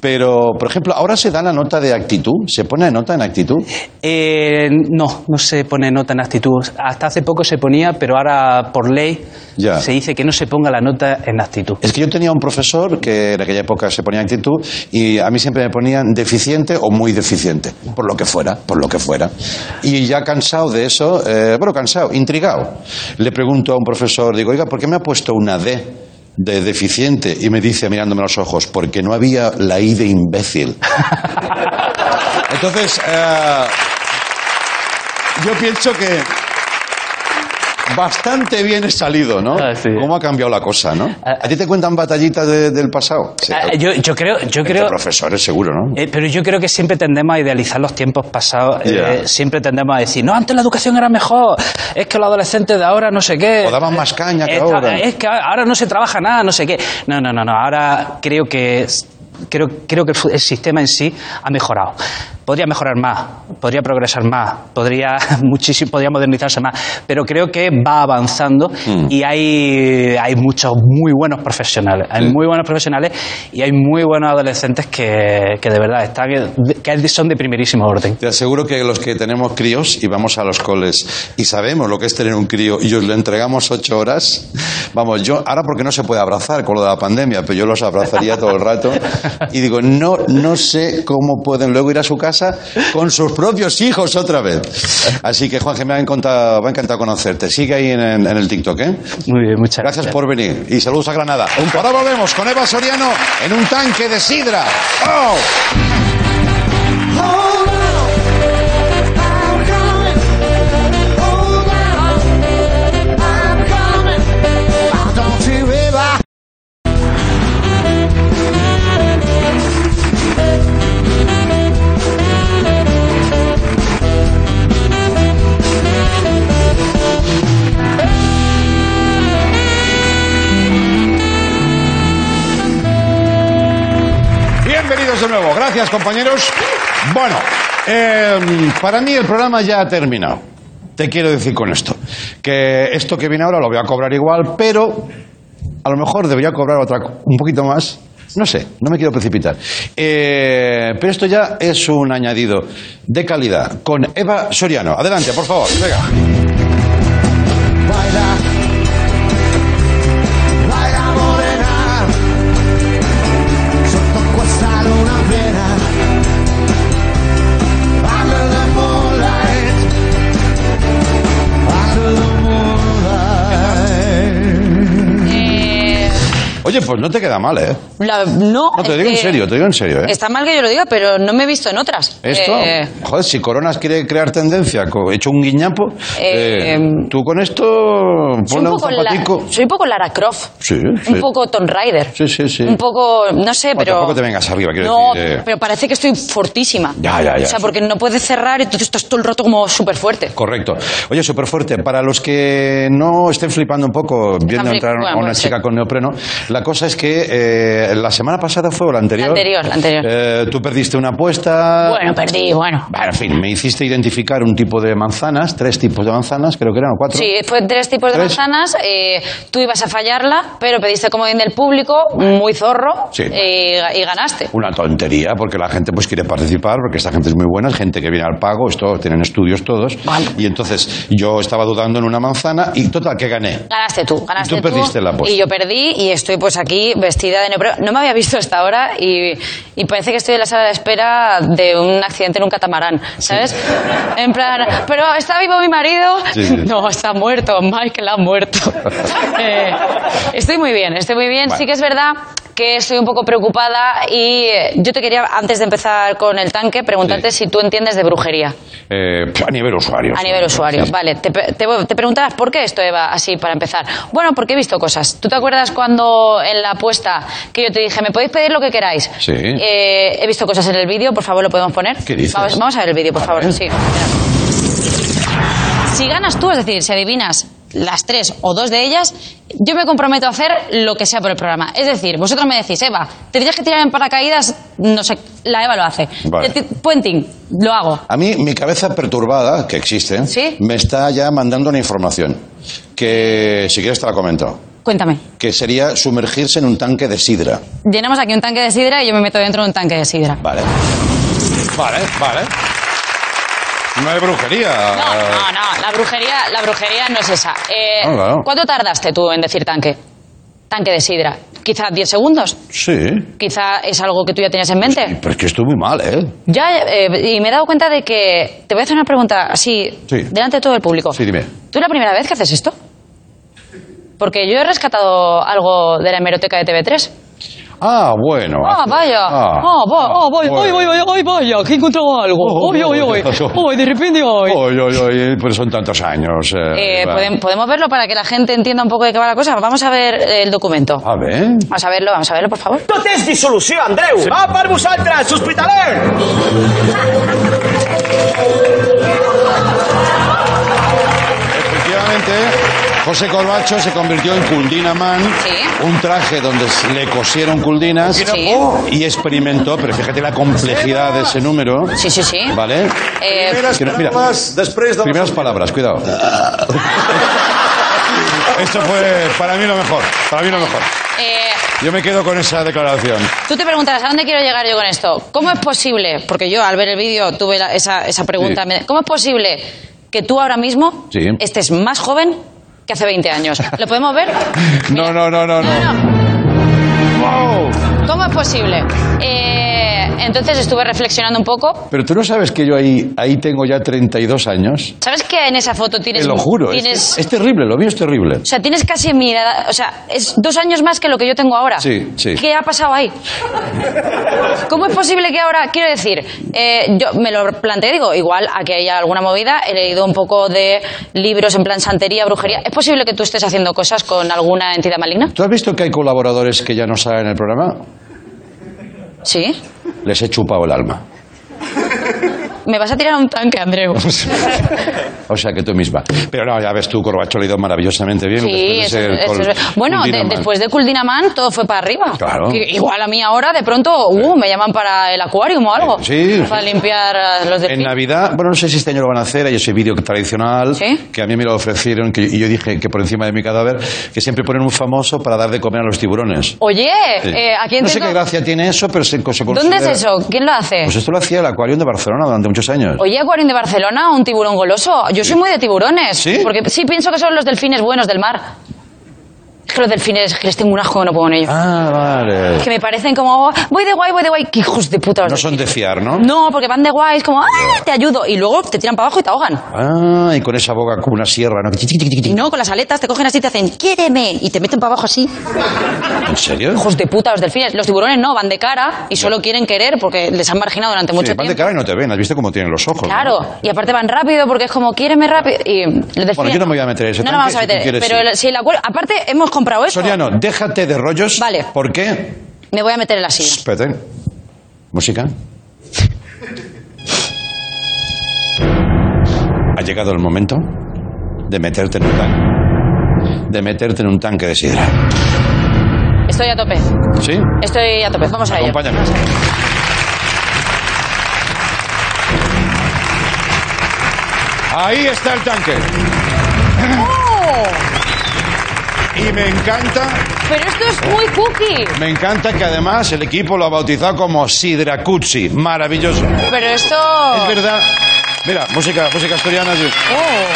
Pero, por ejemplo, ahora se da la nota de actitud. ¿Se pone nota en actitud? Eh, no, no se pone nota en actitud. Hasta hace poco se ponía, pero ahora por ley Ya. se dice que no se ponga la nota en actitud. Es que yo tenía un profesor que en aquella época se ponía actitud y a mí siempre me ponían deficiente o muy deficiente, por lo que fuera, por lo que fuera. Y ya cansado de eso, eh, bueno, cansado, intrigado, le pregunto a un profesor, digo, oiga, ¿por qué me ha puesto una D? de deficiente y me dice mirándome los ojos porque no había la I de imbécil [laughs] entonces eh, yo pienso que bastante bien he salido, ¿no? Ah, sí. ¿Cómo ha cambiado la cosa, no? ¿A ti te cuentan batallitas de- del pasado? Sí, Ah, yo, yo creo, yo creo, profesores, seguro, ¿no? Eh, pero yo creo que siempre tendemos a idealizar los tiempos pasados. eh, siempre tendemos a decir, no, antes la educación era mejor. Es que los adolescentes de ahora no sé qué. O daban más caña que Esta- ahora. Es que ahora no se trabaja nada, no sé qué. No, no, no, no. Ahora creo que creo, creo que el sistema en sí ha mejorado. Podría mejorar más, podría progresar más, podría [laughs] muchísimo, podría modernizarse más, pero creo que va avanzando Mm. y hay, hay muchos muy buenos profesionales, hay muy buenos profesionales y hay muy buenos adolescentes que, que de verdad están, que son de primerísimo orden. Te aseguro que los que tenemos críos y vamos a los coles y sabemos lo que es tener un crío y os lo entregamos ocho horas, vamos, yo ahora porque no se puede abrazar con lo de la pandemia, pero yo los abrazaría todo el rato [laughs] y digo, no, no sé cómo pueden luego ir a su casa con sus propios hijos otra vez. Así que Juan, que me ha encantado, me ha encantado conocerte. Sigue ahí en, el- en el TikTok, ¿eh? Muy bien, muchas Gracias por venir y saludos a Granada. Ahora volvemos con Eva Soriano en un tanque de sidra. ¡Oh! Bienvenidos de nuevo. Gracias, compañeros. Bueno, eh, para mí el programa ya ha terminado. Te quiero decir con esto. Que esto que viene ahora lo voy a cobrar igual, pero a lo mejor debería cobrar otra, un poquito más. No sé, no me quiero precipitar. Eh, pero esto ya es un añadido de calidad con Eva Soriano. Adelante, por favor. Venga. Oye, pues no te queda mal, ¿eh? La- no, No, te es digo en que serio, te digo en serio, ¿eh? Está mal que yo lo diga, pero no me he visto en otras. Esto, Eh, joder, si Coronas quiere crear tendencia, co- hecho un guiñapo, Eh, eh, tú con esto soy, ponle un un poco la- zapatico. soy un poco Lara Croft. Sí, sí. Un poco Tomb Raider. Sí, sí, sí. Un poco, no sé, Bueno, pero... tampoco te vengas arriba, quiero no, decir, eh. pero parece que estoy fortísima. Ya, ya, ya. O sea, porque no puedes cerrar y tú estás todo el rato como súper fuerte. Correcto. Oye, súper fuerte. Para los que no estén flipando un poco viendo flip- entrar bueno, a una chica con neopreno, la cosa es que eh, la semana pasada fue o la anterior. La anterior, la anterior. eh, tú perdiste una apuesta. Bueno, perdí, bueno. Bueno, en fin, me hiciste identificar un tipo de manzanas, tres tipos de manzanas, creo que eran o cuatro. Sí, fue tres tipos de Tres. manzanas. eh, tú ibas a fallarla, pero pediste comodín del público, muy zorro, Sí. eh, y ganaste. Una tontería, porque la gente pues quiere participar, porque esta gente es muy buena, es gente que viene al pago, esto tienen estudios todos. Y entonces yo estaba dudando en una manzana y total, que gané. Ganaste tú, ganaste Y tú perdiste la apuesta. Y yo perdí y estoy pues aquí vestida de neopreno. No me había visto hasta ahora y, y parece que estoy en la sala de espera de un accidente en un catamarán, ¿sabes? En plan, pero ¿está vivo mi marido? Sí, sí. [laughs] No, está muerto, Michael ha muerto. [laughs] Eh, estoy muy bien, estoy muy bien. Bueno. Sí que es verdad que estoy un poco preocupada y eh, yo te quería, antes de empezar con el tanque, preguntarte si tú entiendes de brujería. Eh, a nivel usuario. A nivel usuario, Sí. vale. Te, te, te preguntabas por qué esto, Eva, así para empezar. Bueno, porque he visto cosas. ¿Tú te acuerdas cuando en la apuesta que yo te dije, me podéis pedir lo que queráis? Sí. Eh, he visto cosas en el vídeo, por favor, lo podemos poner. ¿Qué dices? Vamos, vamos a ver el vídeo, por A favor. ver. Sí. Si ganas tú, es decir, si adivinas las tres o dos de ellas, yo me comprometo a hacer lo que sea por el programa. Es decir, vosotros me decís, Eva, te tienes que tirar en paracaídas, no sé, la Eva lo hace. Vale. Puenting, lo hago. A mí, mi cabeza perturbada, que existe, ¿Sí? me está ya mandando una información. Que, si quieres, te la comento. Cuéntame. Que sería sumergirse en un tanque de sidra. Llenamos aquí un tanque de sidra y yo me meto dentro de un tanque de sidra. Vale. Vale, vale. No hay brujería. No, no, no, la brujería, la brujería no es esa. Eh, Ah, claro. ¿Cuánto tardaste tú en decir tanque? Tanque de sidra. ¿Quizá 10 segundos? Sí. ¿Quizá es algo que tú ya tenías en mente? Pero es que estoy muy mal, ¿eh? Ya, eh, y me he dado cuenta de que... Te voy a hacer una pregunta así, Sí. delante de todo el público. Sí, dime. ¿Tú es la primera vez que haces esto? Porque yo he rescatado algo de la hemeroteca de TV3. Ah, bueno. Ah, vaya. Ah, Ah, va- ah, vaya, bueno. vaya, vaya, vaya, vaya, que he encontrado algo. Oh, Oye, oye, oye. oh, Oye, de repente, oye. Oy, oy, oy, pues son tantos años. eh, Eh, podemos verlo para que la gente entienda un poco de qué va la cosa. Vamos a ver eh, el documento. A ver. Vamos a verlo, vamos a verlo, por favor. Tot és dissolució, Andreu! Va per vosaltres, hospitaler! José Corbacho se convirtió en Culdina Man, un traje donde le cosieron culdinas Sí. y experimentó, pero fíjate la complejidad de ese número. Sí, sí, sí. ¿Vale? Eh, Que no- mira, primeras palabras, cuidado. [laughs] Esto fue para mí lo mejor, para mí lo mejor. eh, Yo me quedo con esa declaración. tú te preguntarás, ¿a dónde quiero llegar yo con esto? ¿Cómo es posible? Porque yo al ver el vídeo tuve la- esa, esa pregunta. Sí. me- ¿Cómo es posible que tú ahora mismo Sí. estés más joven que hace 20 años? ¿Lo podemos ver? [laughs] No, no, no, no, no. ¿Cómo es posible? Eh, entonces estuve reflexionando un poco. Pero tú no sabes que yo ahí, ahí tengo ya 32 años. ¿Sabes que en esa foto tienes... Te lo juro, es- Tienes, es, terrible, lo mío es terrible. O sea, tienes casi mi edad, o sea, es dos años más que lo que yo tengo ahora. Sí, sí. ¿Qué ha pasado ahí? ¿Cómo es posible que ahora, quiero decir, eh, yo me lo planteé, digo, igual aquí hay alguna movida, he leído un poco de libros en plan santería, brujería. ¿Es posible que tú estés haciendo cosas con alguna entidad maligna? ¿Tú has visto que hay colaboradores que ya no salen en el programa? Sí. Les he chupado el alma. Me vas a tirar a un tanque, Andreu. [laughs] O sea que tú misma. Pero no, ya ves tú, Corbacho lo ha ido maravillosamente bien. Sí, de eso- bueno, de- después de Kuldinaman todo fue para arriba. Claro. Que igual a mí ahora de pronto uh, me llaman para el acuarium o algo. Sí, Para limpiar los En delfines. Navidad, bueno, no sé si este año lo van a hacer, hay ese vídeo tradicional que a mí me lo ofrecieron que, y yo dije que por encima de mi cadáver, que siempre ponen un famoso para dar de comer a los tiburones. Oye, Sí. eh, ¿a quién no sé qué gracia tiene eso, pero se, se ¿Dónde es eso? ¿Quién lo hace? Pues esto lo hacía el Acuarium de Barcelona durante muchos años. Oye, Acuarium de Barcelona, un tiburón goloso. Yo soy muy de tiburones. ¿Sí? Porque sí pienso que son los delfines buenos del mar. Es que los delfines, es que les tengo un asco que no puedo con ellos. Ah, vale. Que me parecen como, voy de guay, voy de guay. Qué hijos de puta los No son de fiar, ¿no? No, porque van de guay, es como, ¡ah, te ayudo! Y luego te tiran para abajo y te ahogan. Ah, y con esa boca como una sierra, ¿no? Y no, con las aletas te cogen así y te hacen, ¡quiéreme! Y te meten para abajo así. ¿En serio? Hijos de puta los delfines. Los tiburones no, van de cara y solo quieren querer porque les han marginado durante mucho Sí, van de tiempo. cara y no te ven. ¿Has visto cómo tienen los ojos? no? Claro, y aparte van rápido porque es como, quiéreme rápido. Y los delfines. Bueno, yo no me voy a meter en ese No nos vamos a si meter. quieres, pero sí. si el acuerdo. Aparte, hemos comprado esto. Soriano, déjate de rollos. Vale. ¿Por qué? Me voy a meter en la silla. Espérate. Música. [laughs] Ha llegado el momento de meterte en un tanque. De meterte en un tanque de sidra. Estoy a tope. ¿Sí? Estoy a tope. Vamos a ello. Acompáñame. Ahí está el tanque. ¡Oh! Y me encanta, Pero esto es muy cookie. me encanta que además el equipo lo ha bautizado como Sidracucci. Maravilloso. Pero esto. Es verdad. Mira, música, música asturiana. sí. Oh.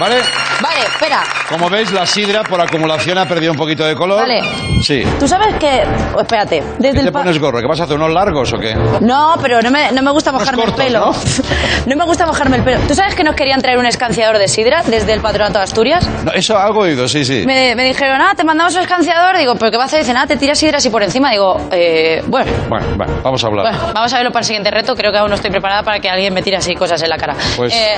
¿Vale? Vale, espera. Como veis, la sidra por acumulación ha perdido un poquito de color. Vale. Sí. Tú sabes que. oh, espérate. Desde ¿Qué el te pa- pones gorro? ¿Que vas a hacer unos largos o qué? No, pero no me, no me gusta mojarme cortos, el pelo. ¿no? [laughs] ¿no? me gusta mojarme el pelo. ¿Tú sabes que nos querían traer un escanciador de sidra desde el Patronato de Asturias? No, eso algo he oído, sí, sí. Me, me dijeron, ah, te mandamos un escanciador. Digo, ¿pero qué vas a hacer? Dicen, ah, te tiras sidra así por encima. Digo, eh, bueno. Bueno, bueno, vamos a hablar. Bueno, vamos a verlo para el siguiente reto. Creo que aún no estoy preparada para que alguien me tire así cosas en la cara. Pues Eh,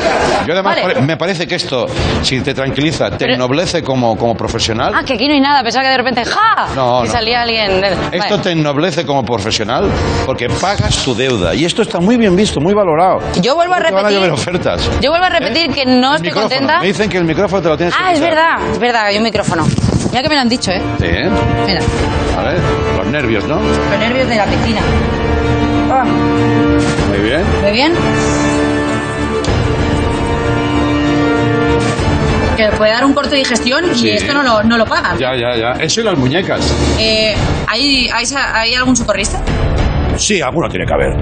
yo además vale. pare- me parece que esto, si te tranquiliza, te ennoblece como, como profesional. Ah, que aquí no hay nada. Pensaba que de repente, ¡ja! No, y no. salía alguien. Esto Vale. te ennoblece como profesional porque pagas tu deuda. Y esto está muy bien visto, muy valorado. Yo vuelvo a Te van a repetir- llover ofertas. Yo vuelvo a repetir que no estoy Micrófono. contenta. Me dicen que el micrófono te lo tienes que Ah, es verdad, es verdad, hay un micrófono. Ya que me lo han dicho, ¿eh? Sí, ¿eh? Mira, A ver, los nervios, ¿no? los nervios de la piscina. Ah, Muy bien. ¿Muy bien? Que puede dar un corte de digestión y esto no lo, no lo pagan. Ya, ya, ya. Eso y las muñecas. Eh, ¿hay, hay, ¿Hay algún socorrista? Sí, alguno tiene que haber.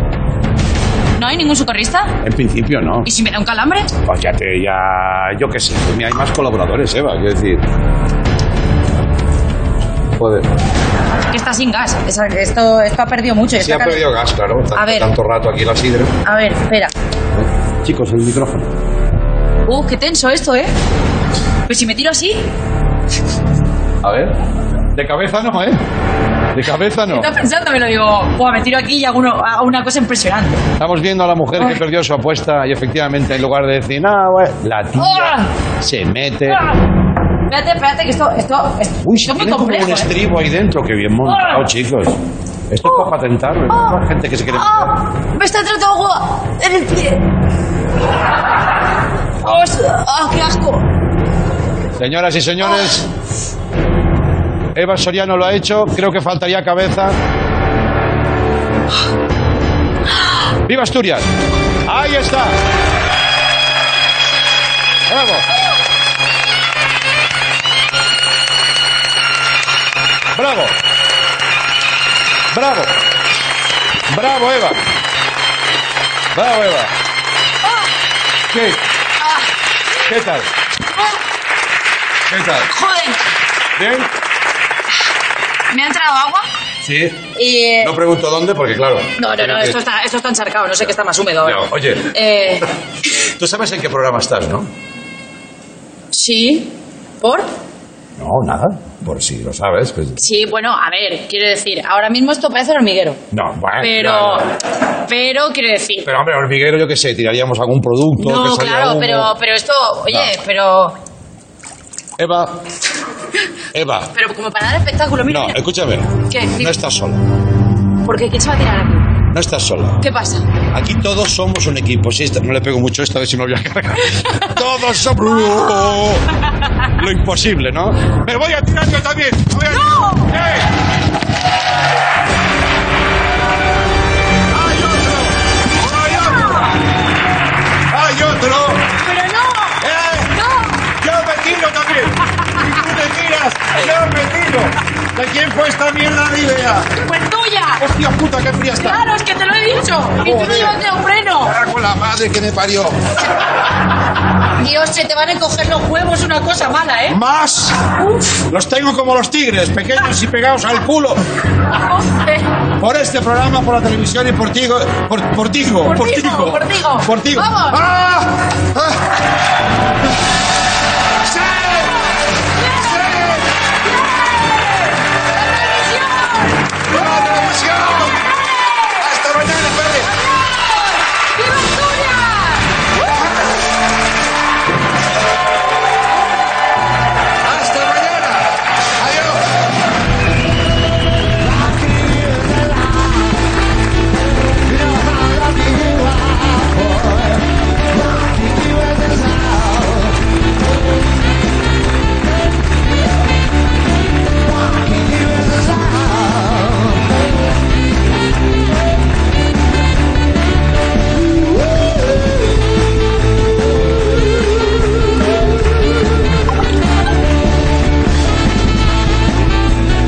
¿No hay ningún socorrista? En principio no. ¿Y si me da un calambre? Pues ya te, ya, yo qué sé, hay más colaboradores, Eva, quiero decir. Joder. Que está sin gas. Esto, esto ha perdido mucho. Sí ha perdido gas, claro. A ver. Tanto rato aquí la sidra. A ver, espera. Chicos, el micrófono. Uh, qué tenso esto, ¿eh? Pues si me tiro así, A ver. De cabeza no, ¿eh? De cabeza no. estás pensando, me lo digo, Buah, me tiro aquí y hago, uno- hago una cosa impresionante. Estamos viendo a la mujer que perdió su apuesta y efectivamente en lugar de decir, ah, bueno, la tía ¡Ah! se mete. ¡Ah! Espérate, espérate, que esto, esto, esto, Uy, esto es muy tiene como complejo. un ¿eh? estribo ahí dentro, que bien montado, ¡Ah! chicos. Esto es para patentarlo, ¿no? La gente que se quiere meter. ¡Ah! Me está entrando agua en el pie. ¡Ah, ¡Ah, qué asco! Señoras y señores, Eva Soriano lo ha hecho, creo que faltaría cabeza. ¡Viva Asturias! ¡Ahí está! ¡Bravo! ¡Bravo! ¡Bravo! ¡Bravo, Eva! ¡Bravo, Eva! ¿Qué? ¿Qué tal? Joder, ¿Bien? me ha entrado agua Sí. y... eh, No pregunto dónde porque, claro. No, no, no, esto está, esto está encharcado, no sé qué está más húmedo. No, oye, Eh, tú sabes en qué programa estás, ¿no? sí, ¿por? No, nada. Por si lo sabes. Pues... Sí, bueno, a ver, quiero decir, ahora mismo esto parece un hormiguero. No, bueno. Pero, pero quiero decir... Pero, hombre, hormiguero, yo qué sé, tiraríamos algún producto. No, claro, pero, pero esto, oye, pero, Eva. Eva. pero como para dar espectáculo, mira, No, mira. escúchame. ¿Qué? No estás sola. ¿Por qué? ¿Quién se va a tirar aquí? No estás sola. ¿Qué pasa? Aquí todos somos un equipo. Sí, no le pego mucho esta vez si me lo voy a cargar. [laughs] todos somos. Lo imposible, ¿no? Me voy a tirar yo también. A- ¡No! ¡Eh! Me tiro! ¿De quién fue esta mierda de idea? ¡Pues tuya! Hostia puta, qué fría está. Claro, es que te lo he dicho. Y tú no llevas neopreno. Cago en la madre que me parió. Dios, se te van a encoger los huevos, una cosa mala, ¿eh? ¡Más! Los tengo como los tigres, pequeños y pegados al culo. Por este programa, por la televisión y por Tigo. Por, por Tigo. Por Por Tigo, Tigo. por Tigo. Por Tigo. Vamos. ¡Ah! ¡Ah!